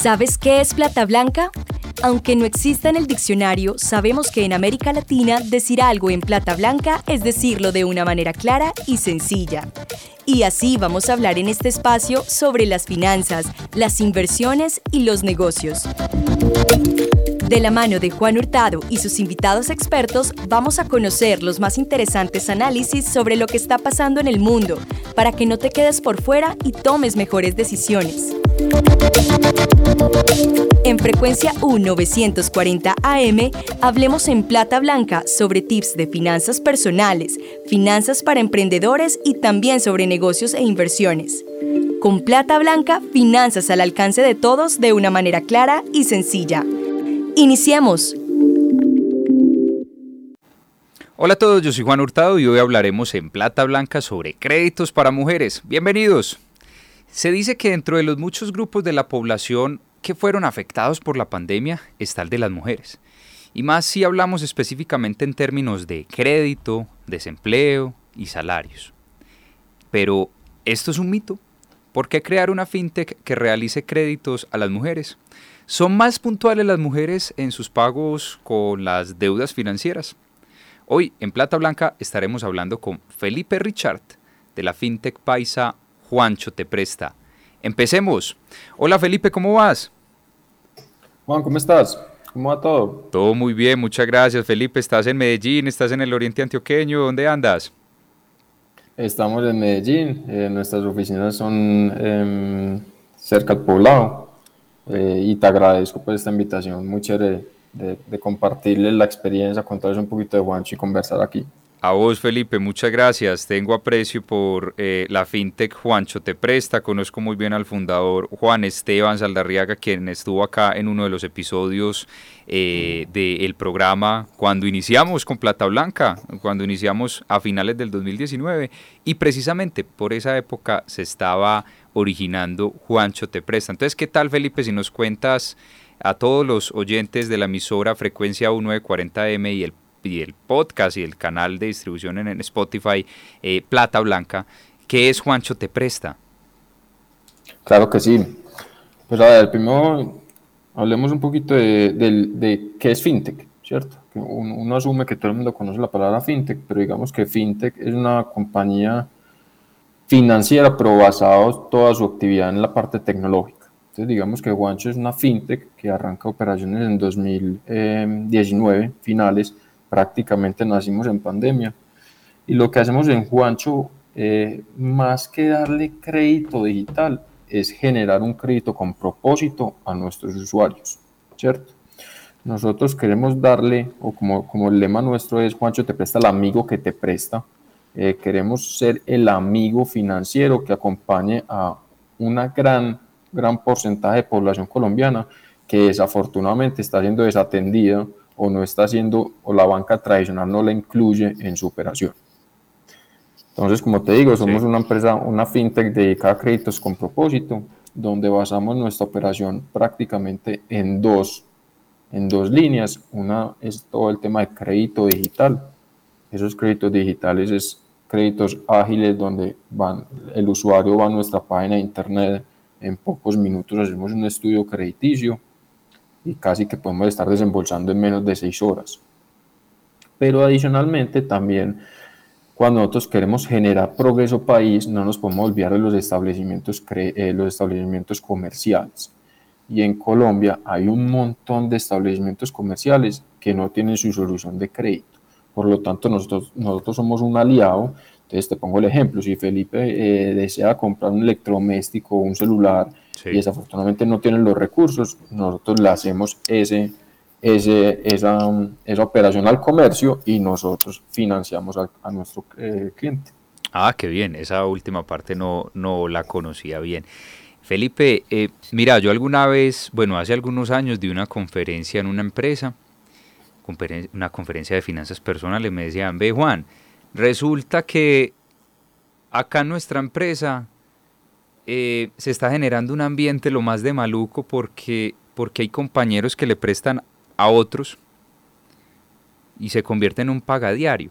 ¿Sabes qué es plata blanca? Aunque no exista en el diccionario, sabemos que en América Latina decir algo en plata blanca es decirlo de una manera clara y sencilla. Y así vamos a hablar en este espacio sobre las finanzas, las inversiones y los negocios. De la mano de Juan Hurtado y sus invitados expertos, vamos a conocer los más interesantes análisis sobre lo que está pasando en el mundo, para que no te quedes por fuera y tomes mejores decisiones. En frecuencia U940 AM, hablemos en plata blanca sobre tips de finanzas personales, finanzas para emprendedores y también sobre negocios e inversiones. Con plata blanca, finanzas al alcance de todos de una manera clara y sencilla. Iniciamos. Hola a todos, yo soy Juan Hurtado y hoy hablaremos en plata blanca sobre créditos para mujeres. Bienvenidos. Se dice que dentro de los muchos grupos de la población que fueron afectados por la pandemia está el de las mujeres. Y más si hablamos específicamente en términos de crédito, desempleo y salarios. Pero, ¿esto es un mito? ¿Por qué crear una fintech que realice créditos a las mujeres? ¿Son más puntuales las mujeres en sus pagos con las deudas financieras? Hoy en Plata Blanca estaremos hablando con Felipe Richard de la fintech paisa Juancho te presta. Empecemos. Hola Felipe, ¿cómo vas? Juan, ¿cómo estás? ¿Cómo va todo? Todo muy bien, muchas gracias Felipe. ¿Estás en Medellín? ¿Estás en el oriente antioqueño? ¿Dónde andas? Estamos en Medellín, eh, nuestras oficinas son em, cerca al poblado eh, y te agradezco por esta invitación, muy chévere de, de compartirles la experiencia, contarles un poquito de Juancho y conversar aquí. A vos, Felipe, muchas gracias. Tengo aprecio por eh, la fintech Juancho Te Presta. Conozco muy bien al fundador Juan Esteban Saldarriaga, quien estuvo acá en uno de los episodios eh, del programa cuando iniciamos con Plata Blanca, cuando iniciamos a finales del 2019. Y precisamente por esa época se estaba originando Juancho Te Presta. Entonces, ¿qué tal, Felipe, si nos cuentas a todos los oyentes de la emisora Frecuencia 1940M y el y el podcast y el canal de distribución en, Spotify, eh, Plata Blanca, ¿qué es Juancho Te Presta? Claro que sí. Pues a ver, primero hablemos un poquito de, qué es FinTech, ¿cierto? Uno, asume que todo el mundo conoce la palabra FinTech, pero digamos que FinTech es una compañía financiera, pero basada toda su actividad en la parte tecnológica. Entonces, digamos que Juancho es una fintech que arranca operaciones en 2019, eh, finales, prácticamente nacimos en pandemia. Y lo que hacemos en Juancho, eh, más que darle crédito digital, es generar un crédito con propósito a nuestros usuarios, ¿cierto? Nosotros queremos darle, o como, como el lema nuestro es, Juancho te presta el amigo que te presta, eh, queremos ser el amigo financiero que acompañe a una gran, gran porcentaje de población colombiana que desafortunadamente está siendo desatendida o no está haciendo o la banca tradicional no la incluye en su operación. Entonces, como te digo, somos una empresa, una fintech dedicada a créditos con propósito, donde basamos nuestra operación prácticamente en dos, en dos líneas. Una es todo el tema de crédito digital. Esos créditos digitales es créditos ágiles donde van, el usuario va a nuestra página de internet, en pocos minutos hacemos un estudio crediticio y casi que podemos estar desembolsando en menos de seis horas. Pero adicionalmente también cuando nosotros queremos generar progreso país, no nos podemos olvidar de los establecimientos, eh, los establecimientos comerciales. Y en Colombia hay un montón de establecimientos comerciales que no tienen su solución de crédito. Por lo tanto, nosotros, nosotros somos un aliado. Entonces, te pongo el ejemplo. Si Felipe eh, desea comprar un electrodoméstico o un celular y desafortunadamente no tienen los recursos, nosotros le hacemos ese, ese, esa, esa operación al comercio y nosotros financiamos a, nuestro eh, cliente. Ah, qué bien, esa última parte no, no la conocía bien. Felipe, eh, mira, yo alguna vez, bueno, hace algunos años di una conferencia en una empresa, una conferencia de finanzas personales, me decían, ve Juan, resulta que acá en nuestra empresa eh, se está generando un ambiente lo más de maluco porque, porque hay compañeros que le prestan a otros y se convierte en un pagadiario.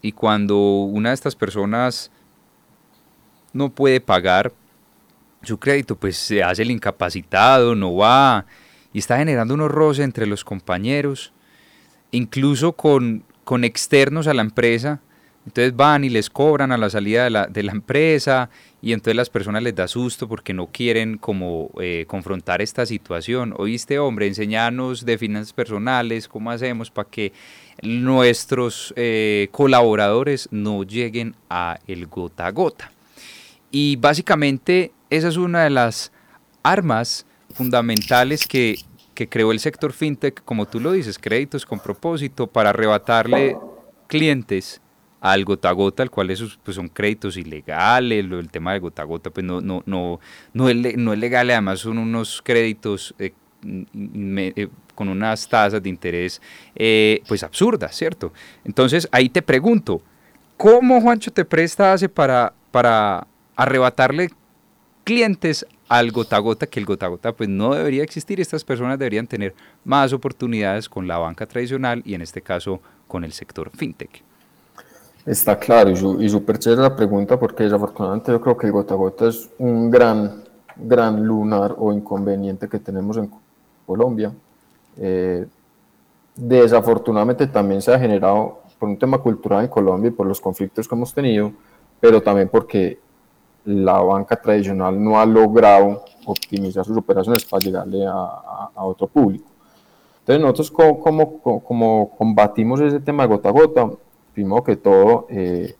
Y cuando una de estas personas no puede pagar, su crédito, pues se hace el incapacitado, no va y está generando unos roces entre los compañeros, incluso con, con externos a la empresa. Entonces van y les cobran a la salida de la, de la empresa y entonces las personas les da susto porque no quieren como eh, confrontar esta situación. Oíste, hombre, enseñanos de finanzas personales, cómo hacemos para que nuestros eh, colaboradores no lleguen a el gota a gota. Y básicamente esa es una de las armas fundamentales que, que creó el sector fintech, como tú lo dices, créditos con propósito para arrebatarle clientes al gota a gota, al cual esos pues, son créditos ilegales, lo, el tema de gota a gota pues no, no, no, no, es, no es legal, además son unos créditos eh, eh, con unas tasas de interés eh, pues absurdas, ¿cierto? Entonces ahí te pregunto, ¿cómo Juancho te presta hace para, para arrebatarle clientes al gota a gota, que el gota a gota pues no debería existir, estas personas deberían tener más oportunidades con la banca tradicional y en este caso con el sector fintech. Está claro, y súper chévere la pregunta porque desafortunadamente yo creo que el gota a gota es un gran, gran lunar o inconveniente que tenemos en Colombia. Eh, desafortunadamente también se ha generado por un tema cultural en Colombia y por los conflictos que hemos tenido, pero también porque la banca tradicional no ha logrado optimizar sus operaciones para llegarle a, otro público. Entonces nosotros como, combatimos ese tema gota a gota, primero que todo, eh,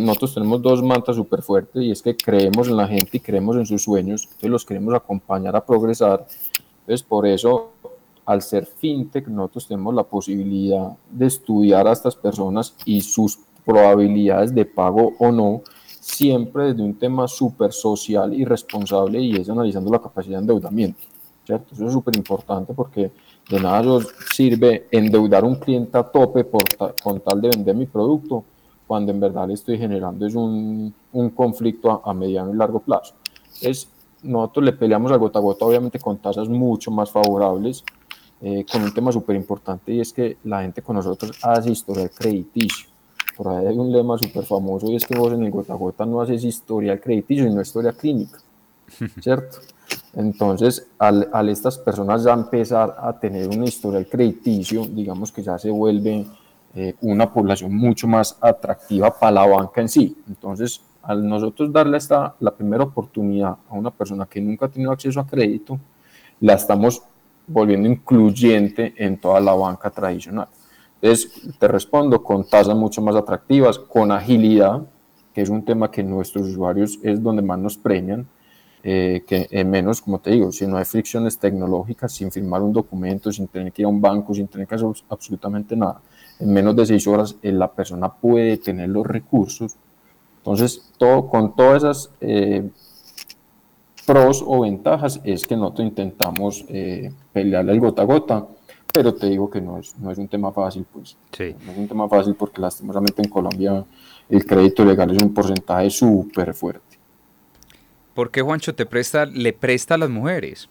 nosotros tenemos dos mantas súper fuertes y es que creemos en la gente y creemos en sus sueños, entonces los queremos acompañar a progresar. Entonces por eso, al ser fintech, nosotros tenemos la posibilidad de estudiar a estas personas y sus probabilidades de pago o no siempre desde un tema súper social y responsable y es analizando la capacidad de endeudamiento. ¿Cierto? Eso es súper importante porque de nada sirve endeudar un cliente a tope por con tal de vender mi producto cuando en verdad le estoy generando es un, un conflicto a, mediano y largo plazo. Es, nosotros le peleamos a gota a gota obviamente con tasas mucho más favorables, eh, con un tema súper importante y es que la gente con nosotros hace historial crediticio por ahí hay un lema súper famoso y es que vos en el gota a gota no haces historia crediticio, sino historia clínica, ¿cierto? Entonces, al, al, estas personas ya empezar a tener una historia crediticio, digamos que ya se vuelve eh, una población mucho más atractiva para la banca en sí. Entonces, al nosotros darle esta, la primera oportunidad a una persona que nunca ha tenido acceso a crédito, la estamos volviendo incluyente en toda la banca tradicional. Entonces, te respondo con tasas mucho más atractivas, con agilidad, que es un tema que nuestros usuarios es donde más nos premian, eh, que en menos, como te digo, si no hay fricciones tecnológicas, sin firmar un documento, sin tener que ir a un banco, sin tener que hacer absolutamente nada, en menos de seis horas eh, la persona puede tener los recursos. Entonces, todo, con todas esas eh, pros o ventajas es que nosotros intentamos pelearle el gota a gota pero te digo que no es, no es un tema fácil, pues. Sí. No es un tema fácil porque lastimosamente en Colombia el crédito legal es un porcentaje súper fuerte. ¿Por qué Juancho te presta, le presta a las mujeres?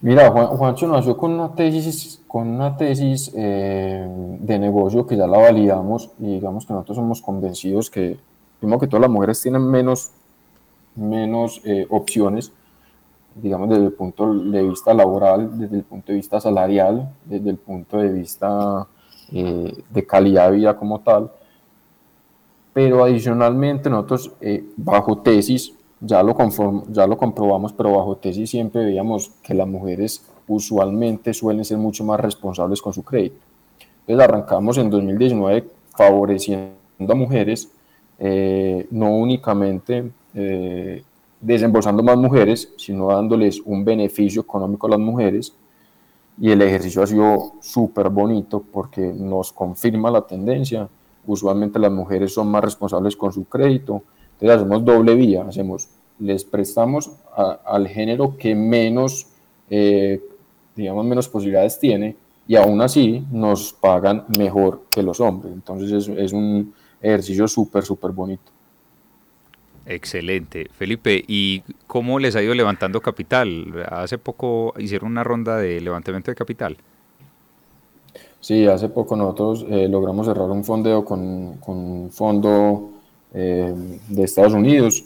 Mira, Juancho nació con una tesis, con una tesis eh, de negocio que ya la validamos y digamos que nosotros somos convencidos que, primero que todas las mujeres tienen menos, menos eh, opciones digamos, desde el punto de vista laboral, desde el punto de vista salarial, desde el punto de vista eh, de calidad de vida como tal. Pero adicionalmente nosotros, eh, bajo tesis, ya lo, ya lo comprobamos, pero bajo tesis siempre veíamos que las mujeres usualmente suelen ser mucho más responsables con su crédito. Entonces arrancamos en 2019 favoreciendo a mujeres, eh, no únicamente desembolsando más mujeres, sino dándoles un beneficio económico a las mujeres. Y el ejercicio ha sido súper bonito porque nos confirma la tendencia. Usualmente las mujeres son más responsables con su crédito. Entonces hacemos doble vía, hacemos, les prestamos al género que menos, eh, digamos, menos posibilidades tiene y aún así nos pagan mejor que los hombres. Entonces es, es un ejercicio súper, súper bonito. Excelente. Felipe, ¿y cómo les ha ido levantando capital? Hace poco hicieron una ronda de levantamiento de capital. Sí, hace poco nosotros eh, logramos cerrar un fondeo con, un fondo eh, de Estados Unidos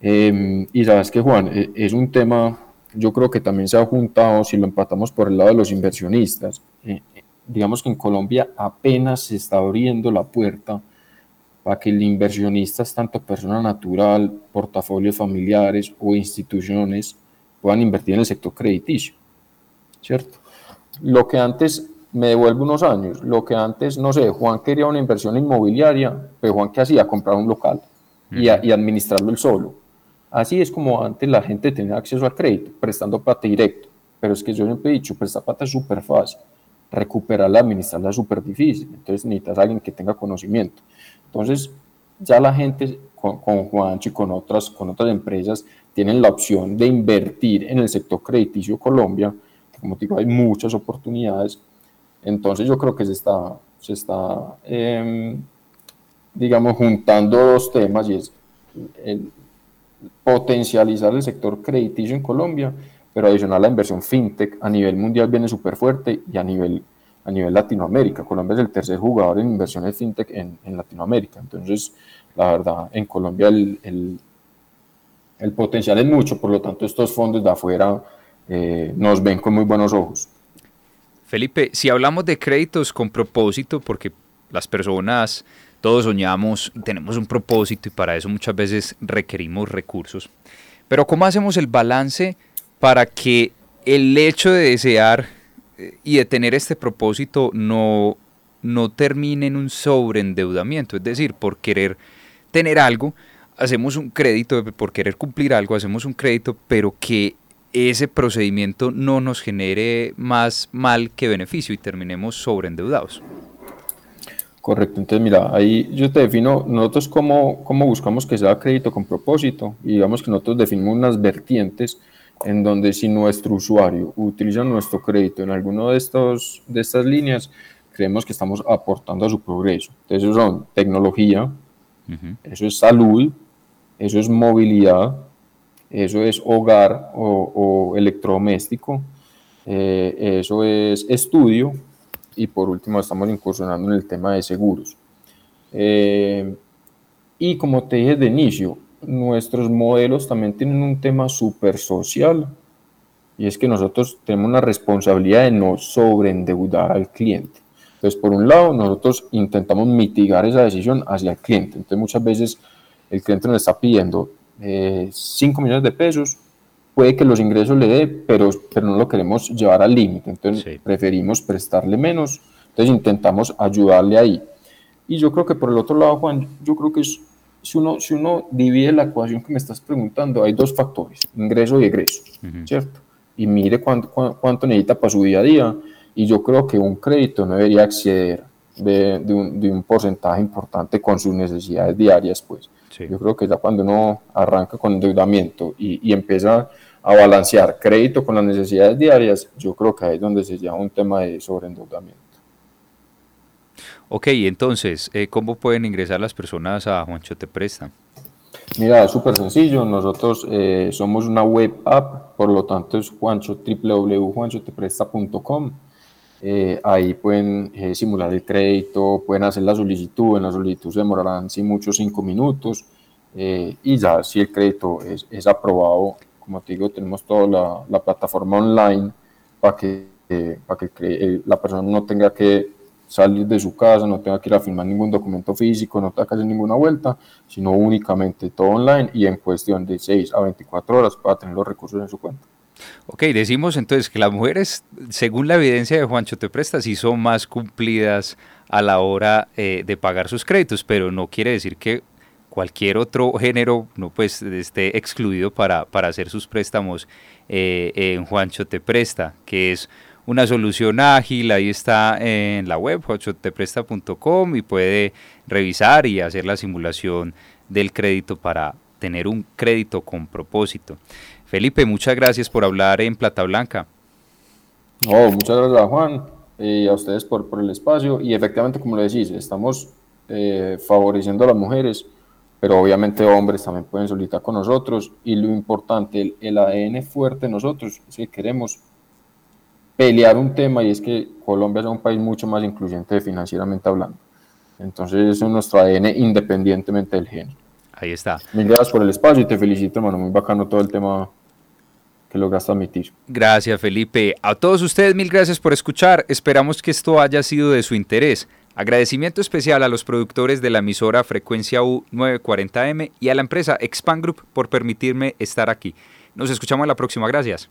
Em, y sabes que Juan, e, es un tema, yo creo que también se ha juntado, si lo empatamos por el lado de los inversionistas, eh, digamos que en Colombia apenas se está abriendo la puerta para que el inversionista, tanto persona natural, portafolios familiares o instituciones, puedan invertir en el sector crediticio, ¿cierto? Lo que antes, me devuelve unos años, lo que antes, no sé, Juan quería una inversión inmobiliaria, pero Juan qué hacía, comprar un local y, y administrarlo él solo. Así es como antes la gente tenía acceso al crédito, prestando plata directo. Pero es que yo siempre he dicho, prestar plata es súper fácil, recuperarla, administrarla es súper difícil. Entonces necesitas a alguien que tenga conocimiento. Entonces, ya la gente con, con Juancho y con otras, con otras empresas tienen la opción de invertir en el sector crediticio Colombia, que como digo, hay muchas oportunidades. Entonces yo creo que se está, se está em, digamos, juntando dos temas y es el, potencializar el sector crediticio en Colombia, pero adicional la inversión fintech a nivel mundial viene súper fuerte y a nivel, a nivel Latinoamérica. Colombia es el tercer jugador en inversiones fintech en, Latinoamérica. Entonces, la verdad, en Colombia el, el, el, potencial es mucho, por lo tanto estos fondos de afuera eh, nos ven con muy buenos ojos. Felipe, si hablamos de créditos con propósito, porque las personas todos soñamos, tenemos un propósito y para eso muchas veces requerimos recursos. Pero ¿cómo hacemos el balance para que el hecho de desear eh, y de tener este propósito no, no termine en un sobreendeudamiento? Es decir, por querer tener algo, hacemos un crédito, por querer cumplir algo, hacemos un crédito, pero que ese procedimiento no nos genere más mal que beneficio y terminemos sobreendeudados. Correcto, entonces mira, ahí yo te defino nosotros cómo, cómo buscamos que sea crédito con propósito y digamos que nosotros definimos unas vertientes en donde si nuestro usuario utiliza nuestro crédito en alguno de, estos, de estas líneas, creemos que estamos aportando a su progreso. Entonces eso son tecnología, eso es salud, eso es movilidad, eso es hogar o, electrodoméstico, eh, eso es estudio y por último estamos incursionando en el tema de seguros. Eh, y como te dije de inicio, nuestros modelos también tienen un tema súper social y es que nosotros tenemos una responsabilidad de no sobreendeudar al cliente. Entonces, por un lado, nosotros intentamos mitigar esa decisión hacia el cliente. Entonces, muchas veces el cliente nos está pidiendo 5 eh, millones de pesos puede que los ingresos le dé, pero, pero no lo queremos llevar al límite, entonces preferimos prestarle menos, entonces intentamos ayudarle ahí. Y yo creo que por el otro lado, Juan, yo creo que es, si, uno, si uno divide la ecuación que me estás preguntando, hay dos factores, ingreso y egreso, ¿cierto? Y mire cuánto, cuánto necesita para su día a día, y yo creo que un crédito no debería acceder de, de, un, de un, porcentaje importante con sus necesidades diarias, pues. Yo creo que ya cuando uno arranca con endeudamiento y, y empieza a balancear crédito con las necesidades diarias, yo creo que ahí es donde se llama un tema de sobreendeudamiento. Ok, entonces, eh, ¿cómo pueden ingresar las personas a Juancho Te Presta? Mira, es súper sencillo. Nosotros eh, somos una web app, por lo tanto es juancho, www.juanchotepresta.com. Eh, ahí pueden eh, simular el crédito, pueden hacer la solicitud. En la solicitud se demorarán, sí, muchos cinco minutos. y ya, si el crédito es, es aprobado, como te digo, tenemos toda la, la plataforma online para que, eh, para que eh, la persona no tenga que salir de su casa, no tenga que ir a firmar ningún documento físico, no tenga que hacer ninguna vuelta, sino únicamente todo online y en cuestión de 6 a 24 horas para tener los recursos en su cuenta. Ok, decimos entonces que las mujeres, según la evidencia de Juancho Te Presta, sí son más cumplidas a la hora eh, de pagar sus créditos, pero no quiere decir que cualquier otro género no pues esté excluido para, para hacer sus préstamos eh, en Juancho Te Presta, que es una solución ágil, ahí está en la web juanchotepresta.com y puede revisar y hacer la simulación del crédito para tener un crédito con propósito. Felipe, muchas gracias por hablar en Plata Blanca. Oh, muchas gracias Juan y a ustedes por, el espacio y efectivamente como lo decís, estamos eh, favoreciendo a las mujeres pero obviamente hombres también pueden solicitar con nosotros y lo importante, el, ADN fuerte nosotros es que queremos pelear un tema y es que Colombia es un país mucho más incluyente financieramente hablando. Entonces eso es nuestro ADN independientemente del género. Ahí está. Mil gracias por el espacio y te felicito, hermano. Muy bacano todo el tema que lograste admitir. Gracias, Felipe. A todos ustedes, mil gracias por escuchar. Esperamos que esto haya sido de su interés. Agradecimiento especial a los productores de la emisora Frecuencia U 940M y a la empresa Expand Group por permitirme estar aquí. Nos escuchamos la próxima. Gracias.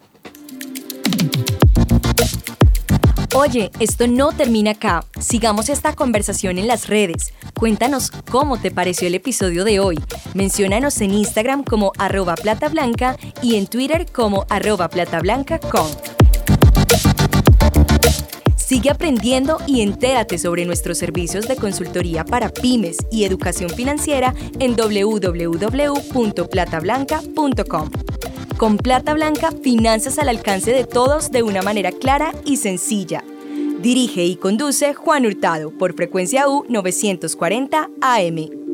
Oye, esto no termina acá. Sigamos esta conversación en las redes. Cuéntanos cómo te pareció el episodio de hoy. Menciónanos en Instagram como arroba platablanca y en Twitter como arroba platablanca.com. Sigue aprendiendo y entérate sobre nuestros servicios de consultoría para pymes y educación financiera en www.platablanca.com. Con Plata Blanca, finanzas al alcance de todos de una manera clara y sencilla. Dirige y conduce Juan Hurtado por frecuencia U 940 AM.